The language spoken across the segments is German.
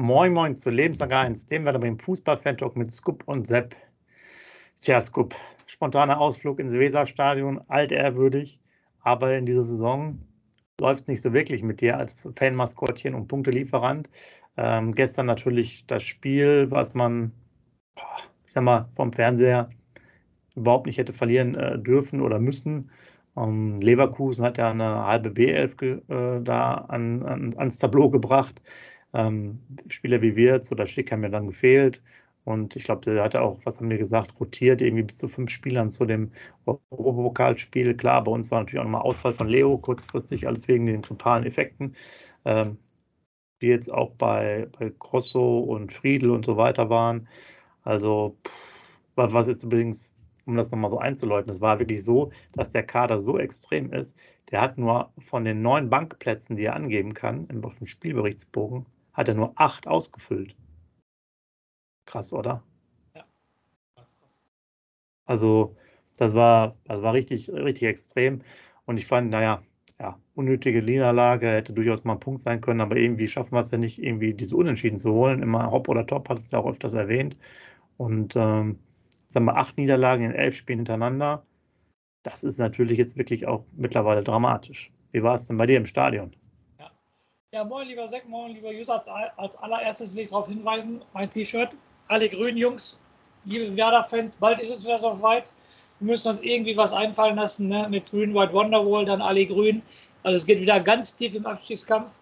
Moin Moin zu 1, dem wir beim Fußball-Fan-Talk mit Scoop und Sepp. Tja, Scoop, spontaner Ausflug ins Weserstadion, altehrwürdig, aber in dieser Saison läuft es nicht so wirklich mit dir als Fanmaskottchen und Punktelieferant. Ähm, gestern natürlich das Spiel, was man, ich sag mal, vom Fernseher überhaupt nicht hätte verlieren äh, dürfen oder müssen. Ähm, Leverkusen hat ja eine halbe B11 äh, da an, an, ans Tableau gebracht. Ähm, Spieler wie Wirtz oder Schick haben mir dann gefehlt. Und ich glaube, der hatte auch, was haben wir gesagt, rotiert irgendwie bis zu fünf Spielern zu dem Europapokalspiel. Klar, bei uns war natürlich auch nochmal Ausfall von Leo kurzfristig, alles wegen den grippalen Effekten. Ähm, die jetzt auch bei, bei Grosso und Friedel und so weiter waren. Also, was jetzt übrigens um das nochmal so einzuläuten, es war wirklich so, dass der Kader so extrem ist, der hat nur von den neun Bankplätzen, die er angeben kann, auf dem Spielberichtsbogen, hat er nur acht ausgefüllt. Krass, oder? Ja, krass, krass. Also, das war, das war richtig, richtig extrem. Und ich fand, naja, ja, unnötige Niederlage hätte durchaus mal ein Punkt sein können, aber irgendwie schaffen wir es ja nicht, irgendwie diese Unentschieden zu holen. Immer Hopp oder Top, hat es ja auch öfters erwähnt. Und ähm, sagen wir, acht Niederlagen in elf Spielen hintereinander. Das ist natürlich jetzt wirklich auch mittlerweile dramatisch. Wie war es denn bei dir im Stadion? Ja, moin, lieber Seck, moin, lieber User. Als, als allererstes will ich darauf hinweisen, mein T-Shirt, alle grünen Jungs, liebe Werder-Fans, bald ist es wieder so weit. Wir müssen uns irgendwie was einfallen lassen, ne? mit Grün White Wonderwall, dann alle grün. Also es geht wieder ganz tief im Abstiegskampf.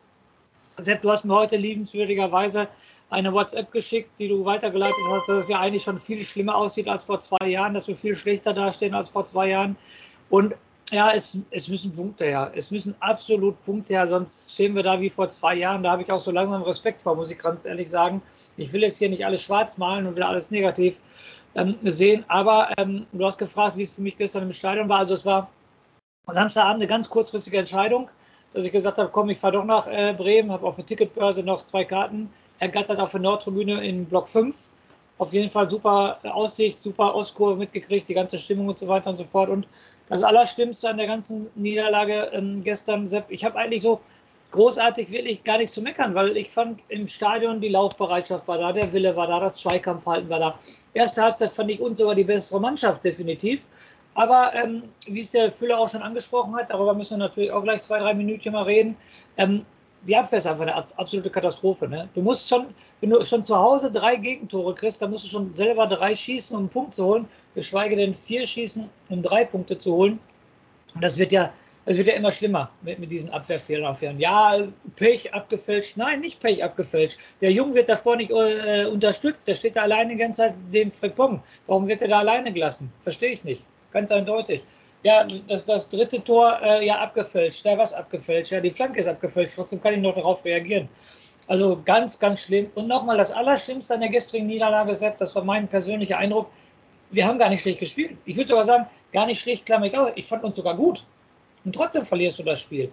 Sepp, du hast mir heute liebenswürdigerweise eine WhatsApp geschickt, die du weitergeleitet hast, dass es ja eigentlich schon viel schlimmer aussieht als vor zwei Jahren, dass wir viel schlechter dastehen als vor zwei Jahren. Und ja, es, es müssen Punkte her. Es müssen absolut Punkte her, sonst stehen wir da wie vor zwei Jahren. Da habe ich auch so langsam Respekt vor, muss ich ganz ehrlich sagen. Ich will jetzt hier nicht alles schwarz malen und will alles negativ ähm, sehen. Aber ähm, du hast gefragt, wie es für mich gestern im Stadion war. Also es war Samstagabend eine ganz kurzfristige Entscheidung, dass ich gesagt habe, komm, ich fahre doch nach äh, Bremen, habe auf der Ticketbörse noch zwei Karten ergattert auf der Nordtribüne in Block 5. Auf jeden Fall super Aussicht, super Ostkurve mitgekriegt, die ganze Stimmung und so weiter und so fort. Und das Allerschlimmste an der ganzen Niederlage ähm, gestern, Sepp, ich habe eigentlich so großartig wirklich gar nichts zu meckern, weil ich fand im Stadion die Laufbereitschaft war da, der Wille war da, das Zweikampfhalten war da. Erste Halbzeit fand ich uns sogar die bessere Mannschaft, definitiv. Aber ähm, wie es der Füller auch schon angesprochen hat, darüber müssen wir natürlich auch gleich zwei, drei Minütchen mal reden. Ähm, die Abwehr ist einfach eine absolute Katastrophe. Ne? Du musst schon, wenn du schon zu Hause drei Gegentore kriegst, dann musst du schon selber drei schießen, um einen Punkt zu holen, geschweige denn vier schießen, um drei Punkte zu holen. Und das wird ja, das wird ja immer schlimmer mit, mit diesen Abwehrfehlern. Ja, Pech abgefälscht. Nein, nicht Pech abgefälscht. Der Junge wird davor nicht äh, unterstützt. Der steht da alleine die ganze Zeit dem Frickbong. Warum wird er da alleine gelassen? Verstehe ich nicht. Ganz eindeutig. Ja, das, das dritte Tor, äh, ja, abgefälscht. Ja, was abgefälscht? Ja, die Flanke ist abgefälscht. Trotzdem kann ich noch darauf reagieren. Also ganz, ganz schlimm. Und nochmal, das Allerschlimmste an der gestrigen Niederlage, Sepp, das war mein persönlicher Eindruck. Wir haben gar nicht schlecht gespielt. Ich würde sogar sagen, gar nicht schlecht, klammer ich auf. Ich fand uns sogar gut. Und trotzdem verlierst du das Spiel.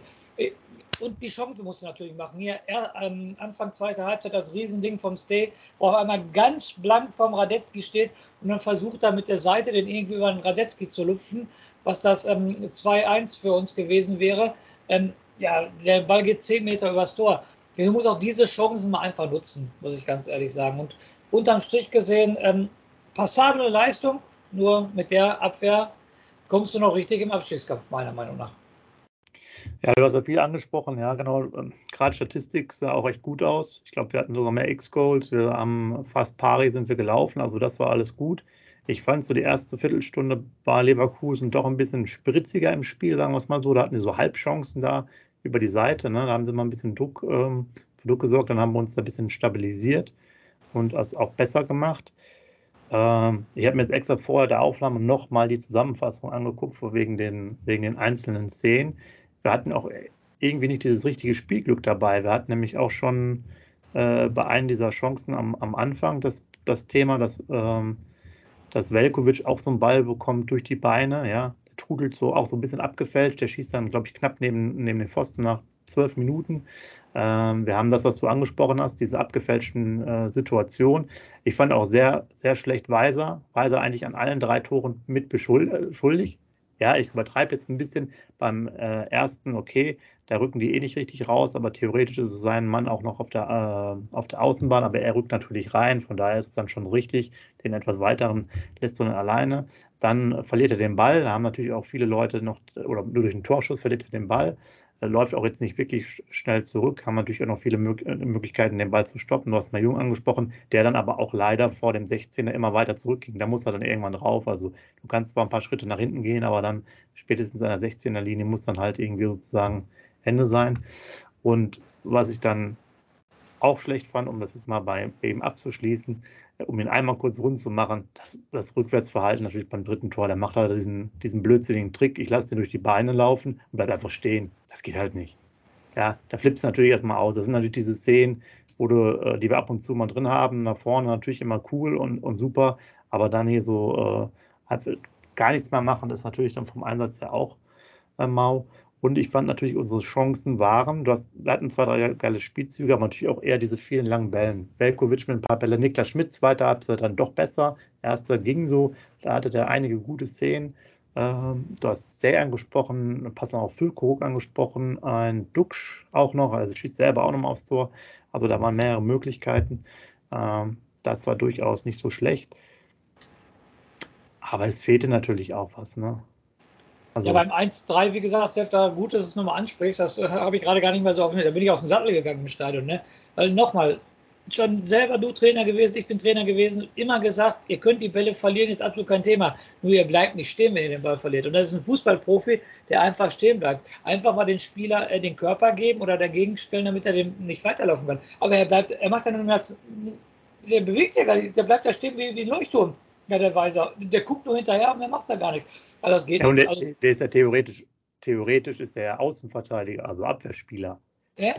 Und die Chance musst du natürlich machen. Hier er, ähm, Anfang zweiter Halbzeit das Riesending vom Stay, wo auf einmal ganz blank vom Radetzky steht und dann versucht er mit der Seite den irgendwie über den Radetzky zu lupfen, was das ähm, 2-1 für uns gewesen wäre. Ähm, ja, der Ball geht 10 Meter übers Tor. Du musst auch diese Chancen mal einfach nutzen, muss ich ganz ehrlich sagen. Und unterm Strich gesehen, ähm, passable Leistung, nur mit der Abwehr kommst du noch richtig im Abstiegskampf, meiner Meinung nach. Ja, du hast ja viel angesprochen, ja, genau. Ähm, gerade Statistik sah auch recht gut aus. Ich glaube, wir hatten sogar mehr X-Goals. Wir haben fast pari sind wir gelaufen, also das war alles gut. Ich fand so die erste Viertelstunde war Leverkusen doch ein bisschen spritziger im Spiel, sagen wir es mal so. Da hatten wir so Halbchancen da über die Seite. Ne? Da haben sie mal ein bisschen Druck, ähm, für Druck gesorgt. Dann haben wir uns da ein bisschen stabilisiert und das auch besser gemacht. Ähm, ich habe mir jetzt extra vorher der Aufnahme nochmal die Zusammenfassung angeguckt, wegen den, wegen den einzelnen Szenen wir hatten auch irgendwie nicht dieses richtige Spielglück dabei. Wir hatten nämlich auch schon äh, bei einem dieser Chancen am, am Anfang das, das Thema, dass, ähm, dass Velkovic auch so einen Ball bekommt durch die Beine. Ja, der trudelt so auch so ein bisschen abgefälscht. Der schießt dann, glaube ich, knapp neben, neben den Pfosten nach zwölf Minuten. Ähm, wir haben das, was du angesprochen hast, diese abgefälschten äh, Situationen. Ich fand auch sehr, sehr schlecht Weiser. Weiser eigentlich an allen drei Toren mit beschuldigt. Ja, ich übertreibe jetzt ein bisschen beim äh, ersten, okay, da rücken die eh nicht richtig raus, aber theoretisch ist es sein Mann auch noch auf der, äh, auf der Außenbahn, aber er rückt natürlich rein, von daher ist es dann schon richtig. Den etwas weiteren lässt du dann alleine. Dann verliert er den Ball, da haben natürlich auch viele Leute noch, oder nur durch den Torschuss verliert er den Ball läuft auch jetzt nicht wirklich schnell zurück, haben natürlich auch noch viele äh, Möglichkeiten, den Ball zu stoppen. Du hast mal Jung angesprochen, der dann aber auch leider vor dem 16er immer weiter zurückging. Da muss er dann irgendwann drauf. Also du kannst zwar ein paar Schritte nach hinten gehen, aber dann spätestens an der 16er Linie muss dann halt irgendwie sozusagen Ende sein. Und was ich dann auch schlecht fand, um das jetzt mal bei ihm abzuschließen, äh, um ihn einmal kurz rund zu machen, das, das Rückwärtsverhalten natürlich beim dritten Tor, der macht halt diesen, diesen blödsinnigen Trick, ich lasse den durch die Beine laufen und bleibt einfach stehen. Das geht halt nicht. Ja, da flippst du natürlich erstmal aus. Das sind natürlich diese Szenen, wo du, äh, die wir ab und zu mal drin haben, nach vorne natürlich immer cool und, und super, aber dann hier so äh, halt gar nichts mehr machen, das ist natürlich dann vom Einsatz her auch äh, mau. Und ich fand natürlich, unsere Chancen waren, du hast, wir hatten zwei, drei geile Spielzüge, aber natürlich auch eher diese vielen langen Bällen. Velkovic mit ein paar Bälle, Niklas Schmidt, zweiter Halbzeit dann doch besser. Erster ging so, da hatte der einige gute Szenen. Ähm, du hast sehr angesprochen, passen auch Füllkrug angesprochen, ein Duxch auch noch, also schießt selber auch nochmal aufs Tor. Also da waren mehrere Möglichkeiten. Ähm, das war durchaus nicht so schlecht. Aber es fehlte natürlich auch was, ne? Also ja, beim 1-3, wie gesagt, Sepp, da gut, dass du es nochmal ansprichst, das äh, habe ich gerade gar nicht mehr so offen. Da bin ich aus dem Sattel gegangen im Stadion. Ne? Weil nochmal, schon selber du Trainer gewesen, ich bin Trainer gewesen, immer gesagt, ihr könnt die Bälle verlieren, ist absolut kein Thema. Nur ihr bleibt nicht stehen, wenn ihr den Ball verliert. Und das ist ein Fußballprofi, der einfach stehen bleibt. Einfach mal den Spieler äh, den Körper geben oder dagegen stellen, damit er dem nicht weiterlaufen kann. Aber er bleibt, er macht dann der bewegt sich gar nicht, der bleibt da stehen wie, wie ein Leuchtturm. Ja, der Weiser, der guckt nur hinterher und der macht da gar nichts. Also das geht ja, und nicht. Der, also, der, ist ja theoretisch, theoretisch ist er Außenverteidiger, also Abwehrspieler. Ja?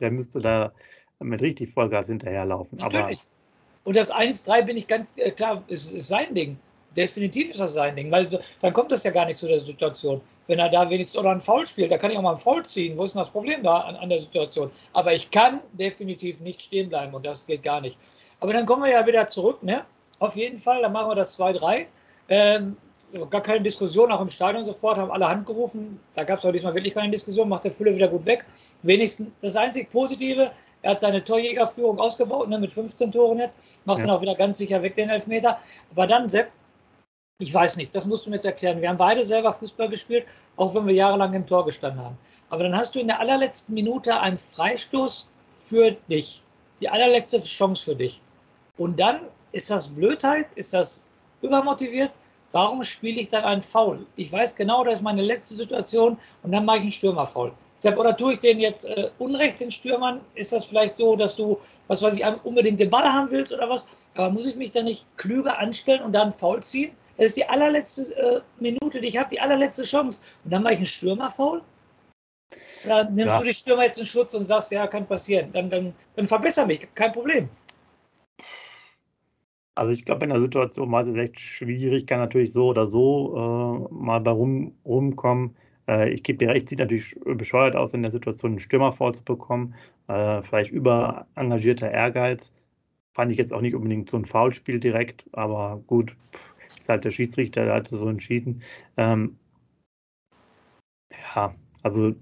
Der müsste da mit richtig Vollgas hinterherlaufen. Natürlich. Aber und das 1-3 bin ich ganz äh, klar, ist, ist sein Ding. Definitiv ist das sein Ding, weil so, dann kommt das ja gar nicht zu der Situation. Wenn er da wenigstens oder ein Foul spielt, da kann ich auch mal ein Foul ziehen. Wo ist denn das Problem da an, an der Situation? Aber ich kann definitiv nicht stehen bleiben und das geht gar nicht. Aber dann kommen wir ja wieder zurück, ne? Auf jeden Fall, dann machen wir das 2-3. Ähm, gar keine Diskussion, auch im Stadion sofort, haben alle Hand gerufen. Da gab es auch diesmal wirklich keine Diskussion, macht der Fülle wieder gut weg. Wenigstens das einzig Positive, er hat seine Torjägerführung ausgebaut, ne, mit 15 Toren jetzt, macht ja. dann auch wieder ganz sicher weg den Elfmeter. Aber dann, Sepp, ich weiß nicht, das musst du mir jetzt erklären. Wir haben beide selber Fußball gespielt, auch wenn wir jahrelang im Tor gestanden haben. Aber dann hast du in der allerletzten Minute einen Freistoß für dich. Die allerletzte Chance für dich. Und dann ist das Blödheit? Ist das übermotiviert? Warum spiele ich dann einen Foul? Ich weiß genau, das ist meine letzte Situation und dann mache ich einen Stürmerfoul. Oder tue ich den jetzt äh, Unrecht, den Stürmern? Ist das vielleicht so, dass du, was weiß ich, unbedingt den Ball haben willst oder was? Aber muss ich mich dann nicht klüger anstellen und dann Foul ziehen? Das ist die allerletzte äh, Minute, die ich habe, die allerletzte Chance. Und dann mache ich einen Stürmerfoul? Oder nimmst ja. du die Stürmer jetzt in Schutz und sagst, ja, kann passieren? Dann, dann, dann verbessere mich, kein Problem. Also ich glaube, in der Situation war es echt schwierig, kann natürlich so oder so äh, mal bei rum, rumkommen. Äh, ich gebe dir recht, sieht natürlich bescheuert aus, in der Situation einen Stürmer vorzubekommen. Äh, vielleicht überengagierter Ehrgeiz. Fand ich jetzt auch nicht unbedingt so ein Foulspiel direkt, aber gut, ist halt der Schiedsrichter, der hat es so entschieden. Ähm, ja, also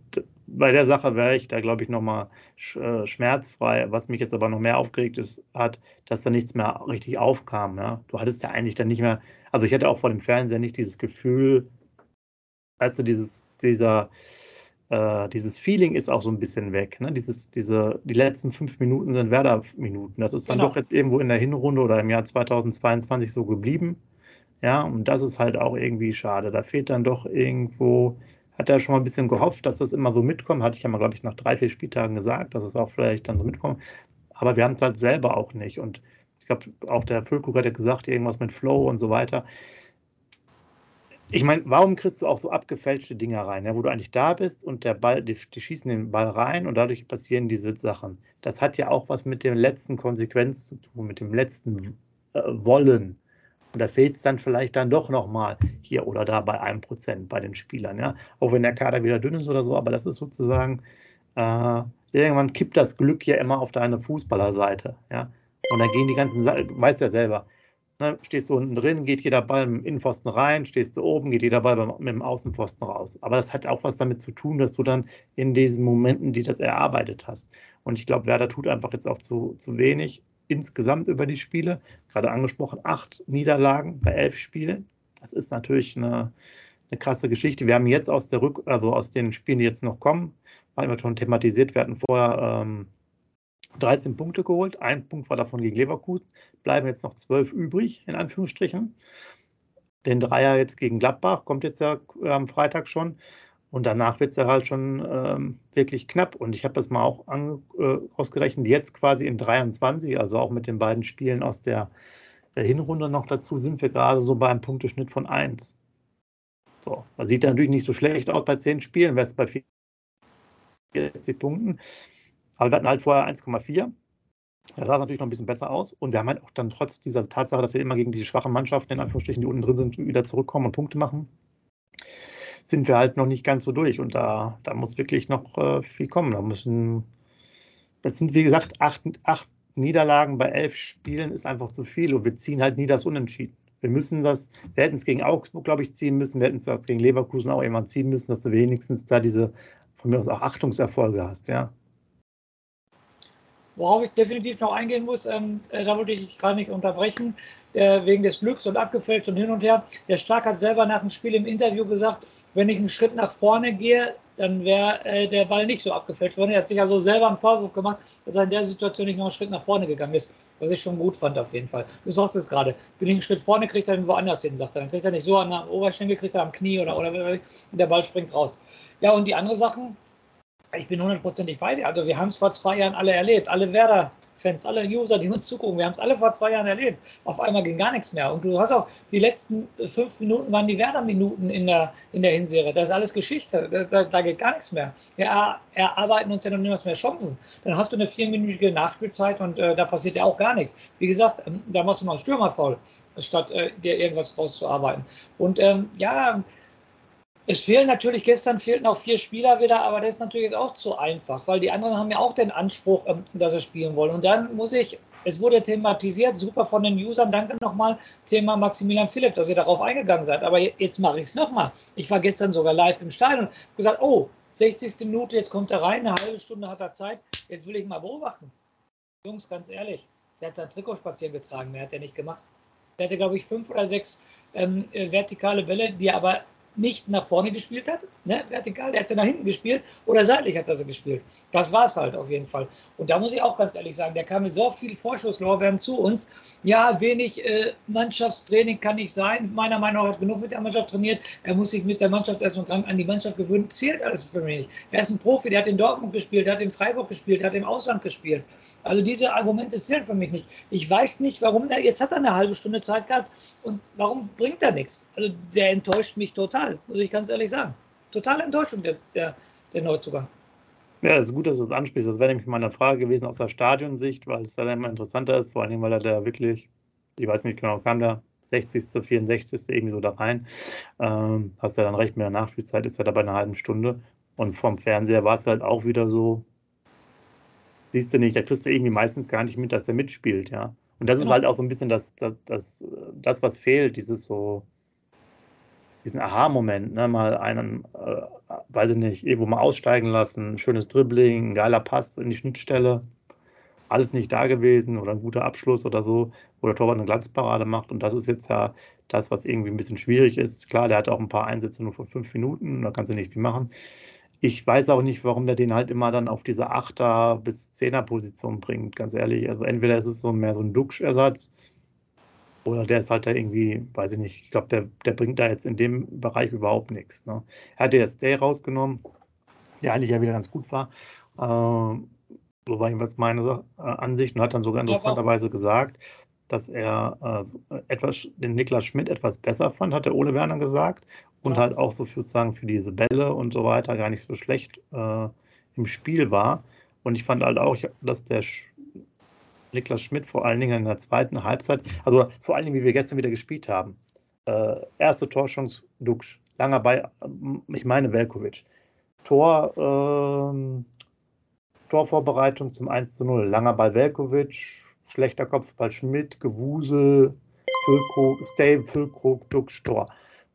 bei der Sache wäre ich da, glaube ich, nochmal sch äh, schmerzfrei. Was mich jetzt aber noch mehr aufgeregt ist, hat, dass da nichts mehr richtig aufkam. Ja? Du hattest ja eigentlich dann nicht mehr, also ich hatte auch vor dem Fernseher nicht dieses Gefühl, weißt du, dieses, dieser, äh, dieses Feeling ist auch so ein bisschen weg. Ne? Dieses, diese, die letzten fünf Minuten sind Werder-Minuten. Das ist dann genau. doch jetzt irgendwo in der Hinrunde oder im Jahr 2022 so geblieben. Ja, und das ist halt auch irgendwie schade. Da fehlt dann doch irgendwo hat er schon mal ein bisschen gehofft, dass das immer so mitkommt. Hatte ich ja mal, glaube ich, nach drei, vier Spieltagen gesagt, dass es auch vielleicht dann so mitkommt. Aber wir haben es halt selber auch nicht. Und ich glaube, auch der Füllkrug hat ja gesagt, irgendwas mit Flow und so weiter. Ich meine, warum kriegst du auch so abgefälschte Dinger rein, ja, wo du eigentlich da bist und der Ball, die, die, schießen den Ball rein und dadurch passieren diese Sachen. Das hat ja auch was mit der letzten Konsequenz zu tun, mit dem letzten äh, Wollen. Und da fehlt es dann vielleicht dann doch nochmal hier oder da bei einem Prozent bei den Spielern. Ja? Auch wenn der Kader wieder dünn ist oder so, aber das ist sozusagen, äh, irgendwann kippt das Glück ja immer auf deine Fußballerseite. Ja? Und dann gehen die ganzen, weißt ja selber, Ne, stehst du unten drin, geht jeder Ball dem Innenpfosten rein, stehst du oben, geht jeder Ball mit dem Außenpfosten raus. Aber das hat auch was damit zu tun, dass du dann in diesen Momenten, die das erarbeitet hast. Und ich glaube, Werder tut einfach jetzt auch zu, zu wenig insgesamt über die Spiele. Gerade angesprochen, acht Niederlagen bei elf Spielen. Das ist natürlich eine, eine krasse Geschichte. Wir haben jetzt aus der Rück, also aus den Spielen, die jetzt noch kommen, haben wir schon thematisiert. Wir hatten vorher ähm, 13 Punkte geholt. Ein Punkt war davon gegen Leverkusen. Bleiben jetzt noch 12 übrig, in Anführungsstrichen. Den Dreier jetzt gegen Gladbach kommt jetzt ja äh, am Freitag schon. Und danach wird es ja halt schon ähm, wirklich knapp. Und ich habe das mal auch an, äh, ausgerechnet, jetzt quasi in 23, also auch mit den beiden Spielen aus der, der Hinrunde noch dazu, sind wir gerade so bei einem Punkteschnitt von 1. So, das sieht natürlich nicht so schlecht aus bei 10 Spielen, wäre es bei 40 Punkten. Aber wir hatten halt vorher 1,4. Das sah natürlich noch ein bisschen besser aus. Und wir haben halt auch dann trotz dieser Tatsache, dass wir immer gegen diese schwachen Mannschaften, in Anführungsstrichen, die unten drin sind, wieder zurückkommen und Punkte machen, sind wir halt noch nicht ganz so durch. Und da, da muss wirklich noch äh, viel kommen. Da müssen, das sind wie gesagt acht, acht Niederlagen bei elf Spielen ist einfach zu viel. Und wir ziehen halt nie das Unentschieden. Wir müssen das, wir hätten es gegen Augsburg, glaube ich, ziehen müssen. Wir hätten es gegen Leverkusen auch irgendwann ziehen müssen, dass du wenigstens da diese, von mir aus auch Achtungserfolge hast, ja. Worauf ich definitiv noch eingehen muss, ähm, äh, da wollte ich gerade nicht unterbrechen, äh, wegen des Glücks und abgefälscht und hin und her. Der Stark hat selber nach dem Spiel im Interview gesagt, wenn ich einen Schritt nach vorne gehe, dann wäre äh, der Ball nicht so abgefälscht worden. Er hat sich also selber einen Vorwurf gemacht, dass er in der Situation nicht noch einen Schritt nach vorne gegangen ist, was ich schon gut fand auf jeden Fall. Du sagst es gerade, wenn ich einen Schritt vorne kriegt er den woanders hin, sagt er. Dann kriegt er nicht so an der Oberschenkel, kriegt er am Knie oder, oder und der Ball springt raus. Ja, und die andere Sachen, ich bin hundertprozentig bei dir. Also wir haben es vor zwei Jahren alle erlebt. Alle Werder-Fans, alle User, die uns zugucken, wir haben es alle vor zwei Jahren erlebt. Auf einmal ging gar nichts mehr. Und du hast auch die letzten fünf Minuten waren die Werder-Minuten in der, in der Hinserie. Das ist alles Geschichte. Da, da, da geht gar nichts mehr. Wir erarbeiten uns ja noch niemals mehr Chancen. Dann hast du eine vierminütige Nachspielzeit und äh, da passiert ja auch gar nichts. Wie gesagt, ähm, da machst du mal einen Stürmer faul, statt äh, dir irgendwas rauszuarbeiten. Und ähm, ja, es fehlen natürlich, gestern fehlten auch vier Spieler wieder, aber das ist natürlich auch zu einfach, weil die anderen haben ja auch den Anspruch, ähm, dass sie spielen wollen. Und dann muss ich, es wurde thematisiert, super von den Usern, danke nochmal, Thema Maximilian Philipp, dass ihr darauf eingegangen seid. Aber jetzt mache ich es nochmal. Ich war gestern sogar live im Stadion und habe gesagt, oh, 60. Minute, jetzt kommt er rein, eine halbe Stunde hat er Zeit, jetzt will ich mal beobachten. Jungs, ganz ehrlich, der hat sein Trikot spazieren getragen, mehr hat er nicht gemacht. Der hatte, glaube ich, fünf oder sechs ähm, äh, vertikale Bälle, die aber nicht nach vorne gespielt hat, ne, vertikal, der hat sie nach hinten gespielt oder seitlich hat er sie gespielt. Das war es halt auf jeden Fall. Und da muss ich auch ganz ehrlich sagen, der kam mit so viel Vorschusslorbeeren zu uns. Ja, wenig äh, Mannschaftstraining kann nicht sein. Meiner Meinung nach hat genug mit der Mannschaft trainiert. Er muss sich mit der Mannschaft erstmal dran an die Mannschaft gewöhnen. Zählt alles für mich nicht. Er ist ein Profi, der hat in Dortmund gespielt, der hat in Freiburg gespielt, der hat im Ausland gespielt. Also diese Argumente zählen für mich nicht. Ich weiß nicht, warum der, jetzt hat er eine halbe Stunde Zeit gehabt und warum bringt er nichts? Also der enttäuscht mich total total, muss ich ganz ehrlich sagen. Totale Enttäuschung, der, der, der Neuzugang. Ja, es ist gut, dass du das ansprichst. Das wäre nämlich meine Frage gewesen aus der Stadionsicht, weil es dann immer interessanter ist, vor allem, weil er da wirklich, ich weiß nicht genau, kam der 60., 64. irgendwie so da rein. Ähm, hast ja dann recht, mit der Nachspielzeit ist er da bei einer halben Stunde. Und vom Fernseher war es halt auch wieder so, siehst du nicht, da kriegst du irgendwie meistens gar nicht mit, dass er mitspielt, ja. Und das genau. ist halt auch so ein bisschen das, das, das, das, was fehlt, dieses so, diesen Aha-Moment, ne, mal einen, äh, weiß ich nicht, irgendwo mal aussteigen lassen, schönes Dribbling, ein geiler Pass in die Schnittstelle, alles nicht da gewesen oder ein guter Abschluss oder so, wo der Torwart eine Glanzparade macht. Und das ist jetzt ja das, was irgendwie ein bisschen schwierig ist. Klar, der hat auch ein paar Einsätze nur vor fünf Minuten, da kannst du nicht viel machen. Ich weiß auch nicht, warum der den halt immer dann auf diese Achter- bis Zehner-Position bringt, ganz ehrlich. Also entweder ist es so mehr so ein Duxch-Ersatz, oder der ist halt da irgendwie, weiß ich nicht, ich glaube, der, der bringt da jetzt in dem Bereich überhaupt nichts. Ne? Er hat jetzt Day rausgenommen, der eigentlich ja wieder ganz gut war. Ähm, so war jedenfalls meine äh, Ansicht und hat dann sogar interessanterweise gesagt, dass er äh, etwas, den Niklas Schmidt etwas besser fand, hat der Ole Werner gesagt. Und ja. halt auch so sozusagen für diese Bälle und so weiter gar nicht so schlecht äh, im Spiel war. Und ich fand halt auch, dass der Niklas Schmidt vor allen Dingen in der zweiten Halbzeit, also vor allen Dingen, wie wir gestern wieder gespielt haben. Äh, erste Torchance Dux, langer bei, ich meine Velkovic. Tor, ähm, Torvorbereitung zum 1 zu 0, langer Ball Velkovic, schlechter Kopfball Schmidt, Gewusel, Füllkrug, Stay, Füllkrug, Duck, Stor.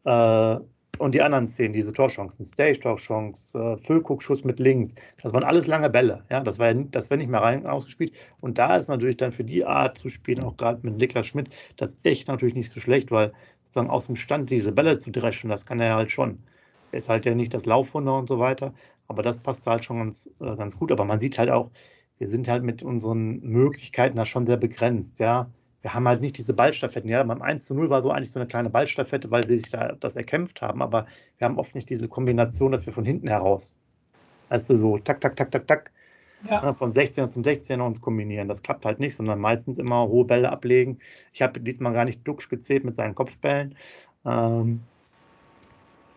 Äh, und die anderen zehn, diese Torchancen, Stage Torchance, äh, Füllkrug-Schuss mit links, das waren alles lange Bälle. Ja, das war, das war nicht mehr rein ausgespielt. Und da ist natürlich dann für die Art zu spielen, auch gerade mit Niklas Schmidt, das echt natürlich nicht so schlecht, weil sozusagen aus dem Stand diese Bälle zu dreschen, das kann er halt schon. Er ist halt ja nicht das Laufwunder und so weiter, aber das passt halt schon ganz, äh, ganz gut. Aber man sieht halt auch, wir sind halt mit unseren Möglichkeiten da schon sehr begrenzt, ja wir haben halt nicht diese Ballstaffetten. Ja, beim 1 zu 0 war so eigentlich so eine kleine Ballstaffette, weil sie sich da das erkämpft haben, aber wir haben oft nicht diese Kombination, dass wir von hinten heraus, weißt du, so tak, tak, tak, tak, tak, ja. Ne, vom 16er zum 16er uns kombinieren. Das klappt halt nicht, sondern meistens immer hohe Bälle ablegen. Ich habe diesmal gar nicht Duxch gezählt mit seinen Kopfbällen. Ähm,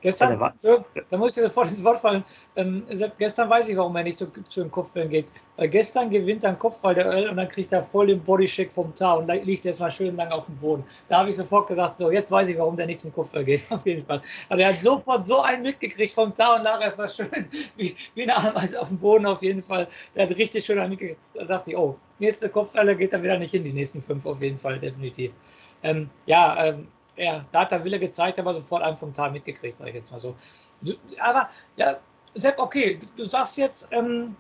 Gestern, so, da muss ich sofort ins Wort fallen. Ähm, gestern weiß ich, warum er nicht zu, zu den Kopfbällen geht. Weil gestern gewinnt er einen Kopfball der Öl und dann kriegt er voll den Bodycheck vom Tar und liegt erstmal schön lang auf dem Boden. Da habe ich sofort gesagt, so, jetzt weiß ich, warum der nicht zum Kopfball geht. Auf jeden Fall. Aber er hat sofort so einen mitgekriegt vom Tar und nachher erstmal schön wie, wie eine Ameise auf dem Boden auf jeden Fall. Der hat richtig schön einen mitgekriegt. Da dachte ich, oh, nächste Kopfball geht er wieder nicht hin, die nächsten fünf auf jeden Fall, definitiv. Ähm, ja, ähm, ja, da hat der Wille gezeigt, aber sofort einen vom Tal mitgekriegt, sage ich jetzt mal so. Aber ja, Sepp, okay, du, sagst jetzt, ähm,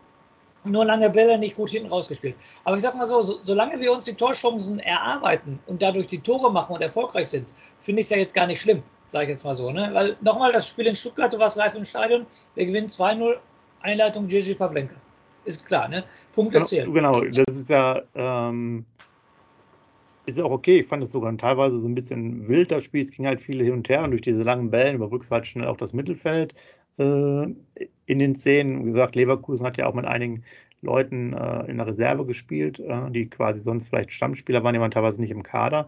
nur lange Bälle nicht gut hinten rausgespielt. Aber ich sag mal so, so, solange wir uns die Torchancen erarbeiten und dadurch die Tore machen und erfolgreich sind, finde ich es ja jetzt gar nicht schlimm, sage ich jetzt mal so. Ne? Weil nochmal, das Spiel in Stuttgart, du warst live im Stadion, wir gewinnen 2-0, Einleitung Gigi Pavlenka. Ist klar, ne? Punkt erzählt. Genau, genau, das ist ja, ähm, ist auch okay. Ich fand es sogar teilweise so ein bisschen wild, das Spiel. Es ging halt viele hin und her und durch diese langen Bällen überbrückst du halt schnell auch das Mittelfeld äh, in den Szenen. Wie gesagt, Leverkusen hat ja auch mit einigen Leuten äh, in der Reserve gespielt, äh, die quasi sonst vielleicht Stammspieler waren, die waren teilweise nicht im Kader.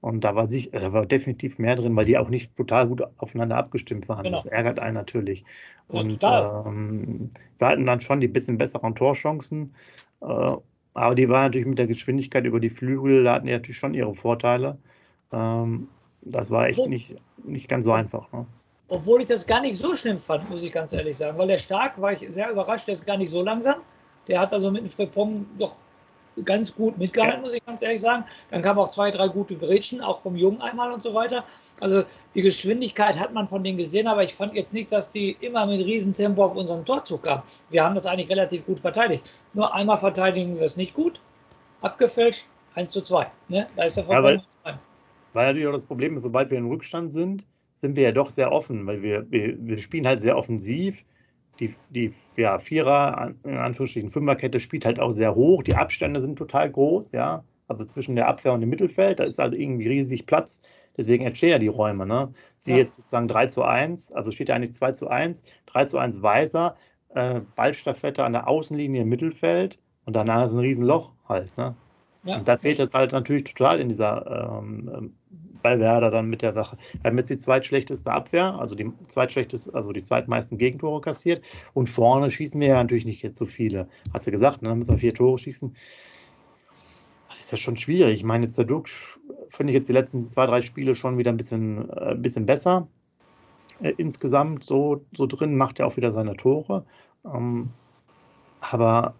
Und da war, sich, äh, da war definitiv mehr drin, weil die auch nicht total gut aufeinander abgestimmt waren. Genau. Das ärgert einen natürlich. Und ja, ähm, wir hatten dann schon die bisschen besseren Torchancen. Aber die war natürlich mit der Geschwindigkeit über die Flügel, da hatten die natürlich schon ihre Vorteile. Ähm, das war echt nicht, nicht ganz so einfach. Ne? Obwohl ich das gar nicht so schlimm fand, muss ich ganz ehrlich sagen. Weil der Stark war ich sehr überrascht, der ist gar nicht so langsam. Der hat also mit dem Frepong doch ganz gut mitgehalten, ja. muss ich ganz ehrlich sagen. Dann kamen auch zwei, drei gute Gretchen, auch vom Jungen einmal und so weiter. Also die Geschwindigkeit hat man von denen gesehen, aber ich fand jetzt nicht, dass die immer mit Riesentempo auf unseren Torzug kamen. Wir haben das eigentlich relativ gut verteidigt. Nur einmal verteidigen wir es nicht gut, abgefälscht, 1 zu 2. Ne? Da ist der ja, weil, weil natürlich auch das Problem ist, sobald wir im Rückstand sind, sind wir ja doch sehr offen, weil wir, wir, wir spielen halt sehr offensiv die, die ja, Vierer, in Anführungsstrichen Fünferkette spielt halt auch sehr hoch. Die Abstände sind total groß, ja. Also zwischen der Abwehr und dem Mittelfeld, da ist halt irgendwie riesig Platz. Deswegen entstehen ja die Räume. Ne? Sie ja. jetzt sozusagen 3 zu 1, also steht ja eigentlich 2 zu 1, 3 zu 1 Weiser, äh, Ballstaffette an der Außenlinie im Mittelfeld und danach ist ein Riesenloch halt. Ne? Ja. Und da fehlt es halt natürlich total in dieser ähm, ähm bei Werder dann mit der Sache. Wir haben jetzt die zweitschlechteste Abwehr, also die zweitschlechteste, also die zweitmeisten Gegentore kassiert. Und vorne schießen wir ja natürlich nicht jetzt so viele. Hast du gesagt, ne? dann müssen wir vier Tore schießen. Das ist ja schon schwierig. Ich meine, jetzt der Duck finde ich jetzt die letzten zwei, drei Spiele schon wieder ein bisschen, äh, bisschen besser. Äh, insgesamt so, so drin macht er auch wieder seine Tore. Ähm, aber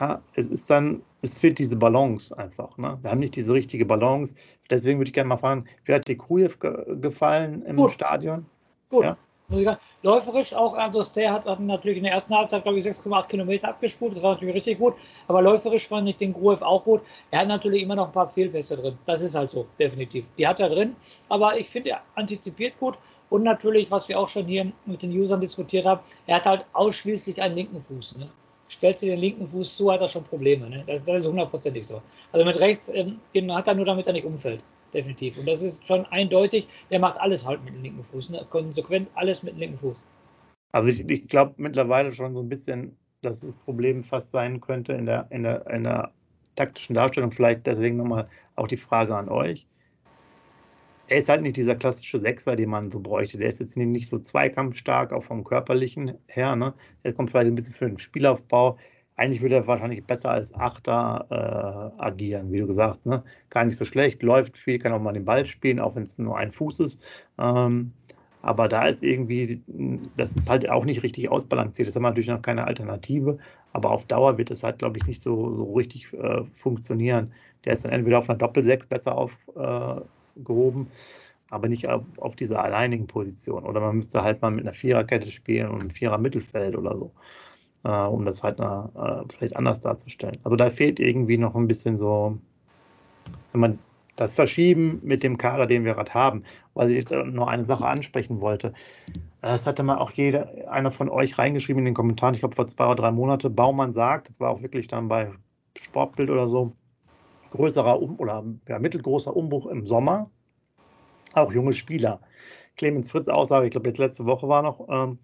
ja, es ist dann, es fehlt diese Balance einfach. Ne? Wir haben nicht diese richtige Balance. Deswegen würde ich gerne mal fragen, wie hat dir Krujew ge gefallen im Gut. Stadion? Gut. Ja? Läuferisch auch, also der hat natürlich in der ersten Halbzeit, glaube ich, 6,8 Kilometer abgespult. Das war natürlich richtig gut. Aber läuferisch fand ich den Gruev auch gut. Er hat natürlich immer noch ein paar Fehlpässe drin. Das ist halt so, definitiv. Die hat er drin. Aber ich finde, er antizipiert gut. Und natürlich, was wir auch schon hier mit den Usern diskutiert haben, er hat halt ausschließlich einen linken Fuß. Ne? Stellt sie den linken Fuß zu, hat er schon Probleme. Ne? Das, das ist hundertprozentig so. Also mit rechts, ähm, den hat er nur, damit er nicht umfällt. Definitiv. Und das ist schon eindeutig. Der macht alles halt mit dem linken Fuß. Ne? Konsequent alles mit dem linken Fuß. Also ich, ich glaube mittlerweile schon so ein bisschen, dass das Problem fast sein könnte in der, in der, in der taktischen Darstellung. Vielleicht deswegen nochmal auch die Frage an euch er ist halt nicht dieser klassische Sechser, den man so bräuchte. Der ist jetzt nicht so zweikampfstark, auch vom körperlichen her. Ne? Er kommt vielleicht ein bisschen für den Spielaufbau. Eigentlich würde er wahrscheinlich besser als Achter äh, agieren, wie du gesagt. Ne? Gar nicht so schlecht, läuft viel, kann auch mal den Ball spielen, auch wenn es nur ein Fuß ist. Ähm, Aber da ist irgendwie, das ist halt auch nicht richtig ausbalanciert. Das haben wir natürlich noch keine Alternative, aber auf Dauer wird es halt, glaube ich, nicht so, so richtig äh, funktionieren. Der ist dann entweder auf einer Doppel-6 besser aufgehoben, äh, aber nicht auf, auf dieser alleinigen Position. Oder man müsste halt mal mit einer Viererkette spielen und einem Vierer-Mittelfeld oder so, äh, um das halt na, äh, vielleicht anders darzustellen. Also da fehlt irgendwie noch ein bisschen so, wenn man das Verschieben mit dem Kader, den wir gerade haben, weil ich noch eine Sache ansprechen wollte. Das hatte mal auch jeder, einer von euch reingeschrieben in den Kommentaren, ich glaube vor zwei oder drei Monaten. Baumann sagt, das war auch wirklich dann bei Sportbild oder so, größerer um oder ja, mittelgroßer Umbruch im Sommer. Auch junge Spieler. Clemens Fritz Aussage, ich glaube jetzt letzte Woche war noch, ähm,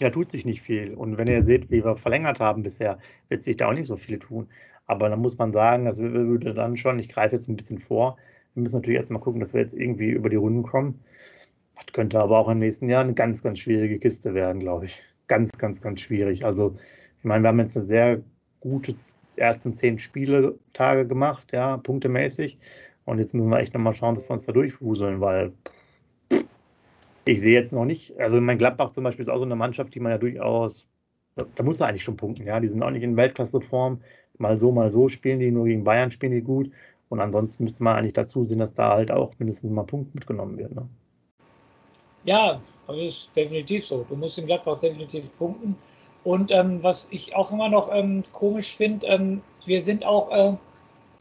ja, tut sich nicht viel. Und wenn ihr seht, wie wir verlängert haben bisher, wird sich da auch nicht so viel tun. Aber dann muss man sagen, wir würde dann schon, ich greife jetzt ein bisschen vor, wir müssen natürlich erstmal gucken, dass wir jetzt irgendwie über die Runden kommen. Das könnte aber auch im nächsten Jahr eine ganz, ganz schwierige Kiste werden, glaube ich. Ganz, ganz, ganz schwierig. Also, ich meine, wir haben jetzt eine sehr gute ersten zehn Spieletage gemacht, ja, punktemäßig. Und jetzt müssen wir echt nochmal schauen, dass wir uns da durchwuseln, weil ich sehe jetzt noch nicht, also mein Gladbach zum Beispiel ist auch so eine Mannschaft, die man ja durchaus, da muss er eigentlich schon punkten, ja, die sind auch nicht in Weltklasseform, mal so, mal so spielen die, nur gegen Bayern spielen die gut. Und ansonsten müsste man eigentlich dazu sehen, dass da halt auch mindestens mal Punkt mitgenommen wird. Ne? Ja, das ist definitiv so. Du musst in Gladbach definitiv punkten. Und ähm, was ich auch immer noch ähm, komisch finde, ähm, wir sind auch, äh,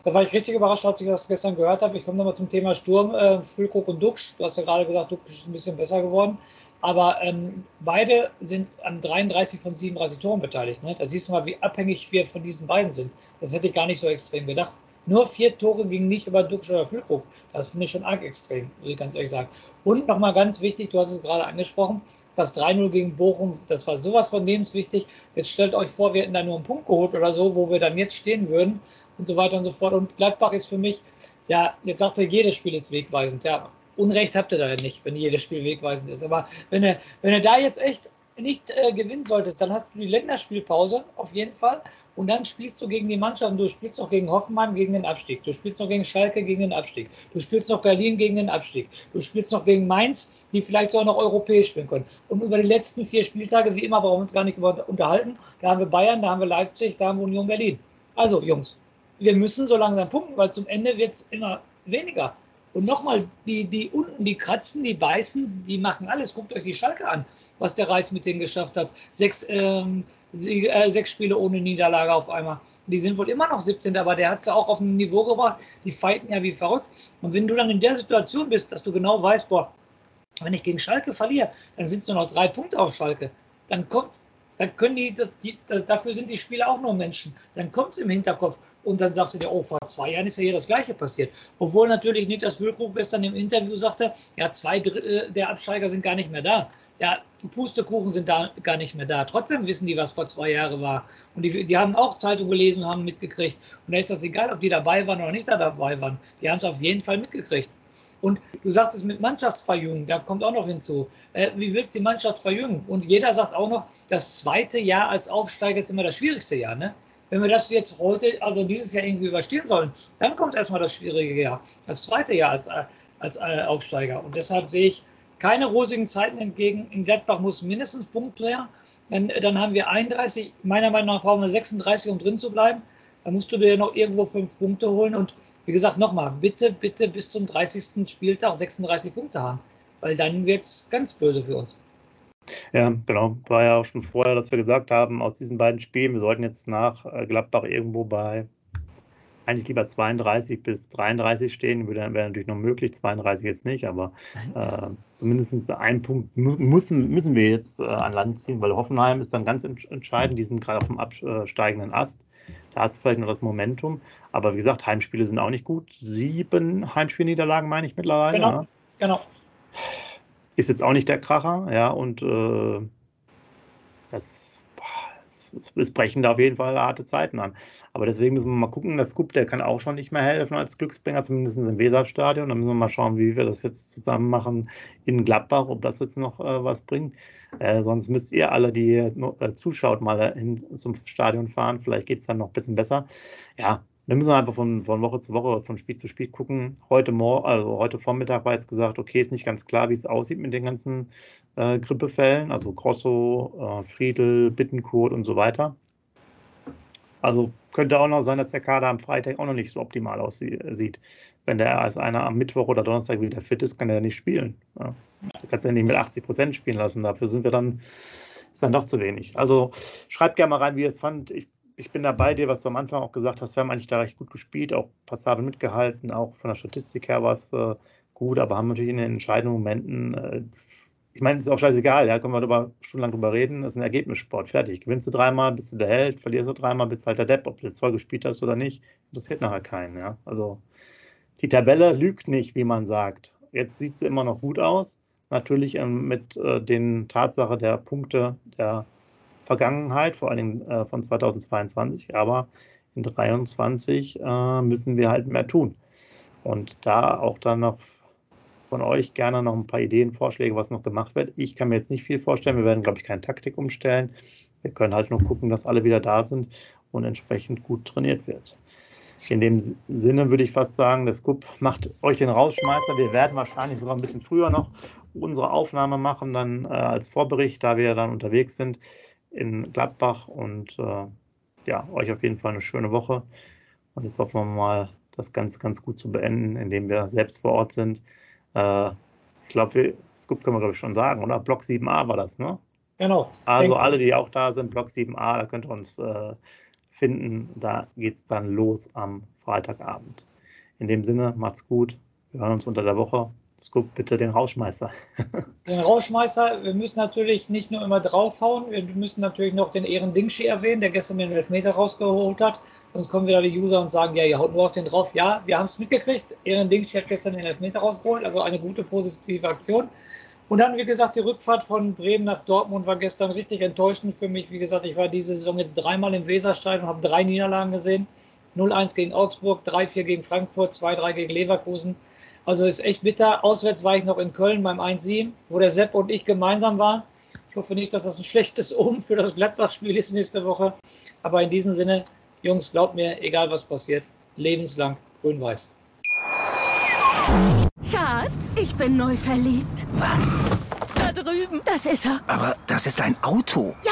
da war ich richtig überrascht, als ich das gestern gehört habe. Ich komme nochmal zum Thema Sturm, äh, Füllkrug und Duxch. Du hast ja gerade gesagt, Duxch ist ein bisschen besser geworden. Aber ähm, beide sind an 33 von 37 Toren beteiligt. Ne? Da siehst du mal, wie abhängig wir von diesen beiden sind. Das hätte ich gar nicht so extrem gedacht. Nur vier Tore gingen nicht über Duxch oder Füllkrug. Das finde ich schon arg extrem, muss ich ganz ehrlich sagen. Und nochmal ganz wichtig, du hast es gerade angesprochen, das 3-0 gegen Bochum, das war sowas von lebenswichtig. Jetzt stellt euch vor, wir hätten da nur einen Punkt geholt oder so, wo wir dann jetzt stehen würden und so weiter und so fort. Und Gladbach ist für mich, ja, jetzt sagt er, jedes Spiel ist wegweisend. Ja, Unrecht habt ihr da nicht, wenn jedes Spiel wegweisend ist. Aber wenn du, wenn du da jetzt echt nicht äh, gewinnen solltest, dann hast du die Länderspielpause auf jeden Fall. Und dann spielst du gegen die Mannschaften. Du spielst noch gegen Hoffenheim gegen den Abstieg. Du spielst noch gegen Schalke gegen den Abstieg. Du spielst noch Berlin gegen den Abstieg. Du spielst noch gegen Mainz, die vielleicht sogar noch europäisch spielen können. Und über die letzten vier Spieltage, wie immer, brauchen wir uns gar nicht unterhalten. Da haben wir Bayern, da haben wir Leipzig, da haben wir Union Berlin. Also, Jungs, wir müssen so langsam punkten, weil zum Ende wird es immer weniger. Und nochmal, die, die unten, die kratzen, die beißen, die machen alles. Guckt euch die Schalke an, was der Reis mit denen geschafft hat. Sechs, ähm, sie, äh, sechs Spiele ohne Niederlage auf einmal. Die sind wohl immer noch 17, aber der hat es ja auch auf ein Niveau gebracht. Die fighten ja wie verrückt. Und wenn du dann in der Situation bist, dass du genau weißt, boah, wenn ich gegen Schalke verliere, dann sind es nur noch drei Punkte auf Schalke. Dann kommt dann können die, die das, dafür sind die Spieler auch nur Menschen. Dann kommt es im Hinterkopf und dann sagst du dir, oh, vor zwei Jahren ist ja hier das Gleiche passiert. Obwohl natürlich Niklas Füllkrug gestern im Interview sagte, ja, zwei Drittel der Absteiger sind gar nicht mehr da. Ja, Pustekuchen sind da gar nicht mehr da. Trotzdem wissen die, was vor zwei Jahren war. Und die, die haben auch Zeitung gelesen und haben mitgekriegt. Und da ist das egal, ob die dabei waren oder nicht dabei waren. Die haben es auf jeden Fall mitgekriegt. Und du sagst es mit Mannschaftsverjüngung, da kommt auch noch hinzu. Äh, wie willst du die Mannschaft verjüngen? Und jeder sagt auch noch, das zweite Jahr als Aufsteiger ist immer das schwierigste Jahr. Ne? Wenn wir das jetzt heute, also dieses Jahr irgendwie überstehen sollen, dann kommt erstmal das schwierige Jahr, das zweite Jahr als, äh, als äh, Aufsteiger. Und deshalb sehe ich keine rosigen Zeiten entgegen. In Gladbach muss mindestens Punkt her. Dann, dann haben wir 31, meiner Meinung nach brauchen wir 36, um drin zu bleiben. Da musst du dir noch irgendwo fünf Punkte holen. Und wie gesagt, nochmal, bitte, bitte bis zum 30. Spieltag 36 Punkte haben. Weil dann wird es ganz böse für uns. Ja, genau. War ja auch schon vorher, dass wir gesagt haben, aus diesen beiden Spielen, wir sollten jetzt nach äh, Gladbach irgendwo bei eigentlich lieber 32 bis 33 stehen, wäre natürlich noch möglich, 32 jetzt nicht, aber äh, zumindest einen Punkt müssen, müssen wir jetzt äh, an Land ziehen, weil Hoffenheim ist dann ganz entscheidend, die sind gerade auf dem absteigenden Ast. Da hast du vielleicht noch das Momentum. Aber wie gesagt, Heimspiele sind auch nicht gut. Sieben Heimspielniederlagen meine ich mittlerweile. Genau, ja. genau. Ist jetzt auch nicht der Kracher, ja, und äh, das, es brechen da auf jeden Fall harte Zeiten an. Aber deswegen müssen wir mal gucken, der Scoop, der kann auch schon nicht mehr helfen als Glücksbringer, zumindest im Weserstadion. Da müssen wir mal schauen, wie wir das jetzt zusammen machen in Gladbach, ob das jetzt noch äh, was bringt. Äh, sonst müsst ihr alle, die äh, zuschaut, mal hin zum Stadion fahren. Vielleicht geht es dann noch ein bisschen besser. Ja, Wir müssen einfach von, von Woche zu Woche, von Spiel zu Spiel gucken. Heute, Mor also heute Vormittag war jetzt gesagt, okay, ist nicht ganz klar, wie es aussieht mit den ganzen äh, Grippefällen, also Grosso, äh, Friedel, Bittenkurt und so weiter. Also könnte auch noch sein, dass der Kader am Freitag auch noch nicht so optimal aussieht. Wenn der als einer am Mittwoch oder Donnerstag wieder fit ist, kann er nicht spielen. Ja. Du kannst ja nicht mit 80 Prozent spielen lassen. Dafür sind wir dann, ist dann doch zu wenig. Also schreibt gerne mal rein, wie ihr es fand. Ich ich bin da bei dir, was du am Anfang auch gesagt hast. Wir haben eigentlich da recht gut gespielt, auch passabel mitgehalten, auch von der Statistik her war es äh, gut, aber haben natürlich in den entscheidenden Momenten, äh, ich meine, es ist auch scheißegal, ja, können wir darüber stundenlang drüber reden, das ist ein Ergebnissport, fertig. Gewinnst du dreimal, bist du der Held, verlierst du dreimal, bist halt der Depp, ob du jetzt voll gespielt hast oder nicht, interessiert nachher keinen, ja. Also die Tabelle lügt nicht, wie man sagt. Jetzt sieht sie immer noch gut aus, natürlich ähm, mit äh, den Tatsache der Punkte der Vergangenheit, vor allem äh, von 2022, aber in 2023 äh, müssen wir halt mehr tun. Und da auch dann noch von euch gerne noch ein paar Ideen, Vorschläge, was noch gemacht wird. Ich kann mir jetzt nicht viel vorstellen. Wir werden, glaube ich, keine Taktik umstellen. Wir können halt nur gucken, dass alle wieder da sind und entsprechend gut trainiert wird. In dem Sinne würde ich fast sagen, das Cup macht euch den Rausschmeißer. Wir werden wahrscheinlich sogar ein bisschen früher noch unsere Aufnahme machen, dann äh, als Vorbericht, da wir dann unterwegs sind in Gladbach und äh, ja, euch auf jeden Fall eine schöne Woche. Und jetzt hoffen wir mal, das ganz, ganz gut zu beenden, indem wir selbst vor Ort sind. Äh, ich glaube, Scoop können wir, glaube ich, schon sagen, oder? Block 7a war das, ne? Genau. Also alle, die auch da sind, Block 7a, da könnt ihr uns äh, finden. Da geht es dann los am Freitagabend. In dem Sinne, macht's gut. Wir hören uns unter der Woche. Scoop, bitte den Rauschmeister. den Rauschmeister, wir müssen natürlich nicht nur immer draufhauen, wir müssen natürlich noch den Ehren Dingschi erwähnen, der gestern den Elfmeter rausgeholt hat. Sonst kommen wieder die User und sagen, ja, ihr haut nur auf den drauf. Ja, wir haben es mitgekriegt. Ehren Dingschi hat gestern den Elfmeter rausgeholt, also eine gute positive Aktion. Und dann, wie gesagt, die Rückfahrt von Bremen nach Dortmund war gestern richtig enttäuschend für mich. Wie gesagt, ich war diese Saison jetzt dreimal im Weserstadion und habe drei Niederlagen gesehen. 0-1 gegen Augsburg, 3-4 gegen Frankfurt, 2-3 gegen Leverkusen. Also ist echt bitter. Auswärts war ich noch in Köln beim 1-7, wo der Sepp und ich gemeinsam waren. Ich hoffe nicht, dass das ein schlechtes Omen für das Gladbach-Spiel ist nächste Woche. Aber in diesem Sinne, Jungs, glaubt mir, egal was passiert, lebenslang grün-weiß. Schatz, ich bin neu verliebt. Was? Da drüben. Das ist er. Aber das ist ein Auto. Ja,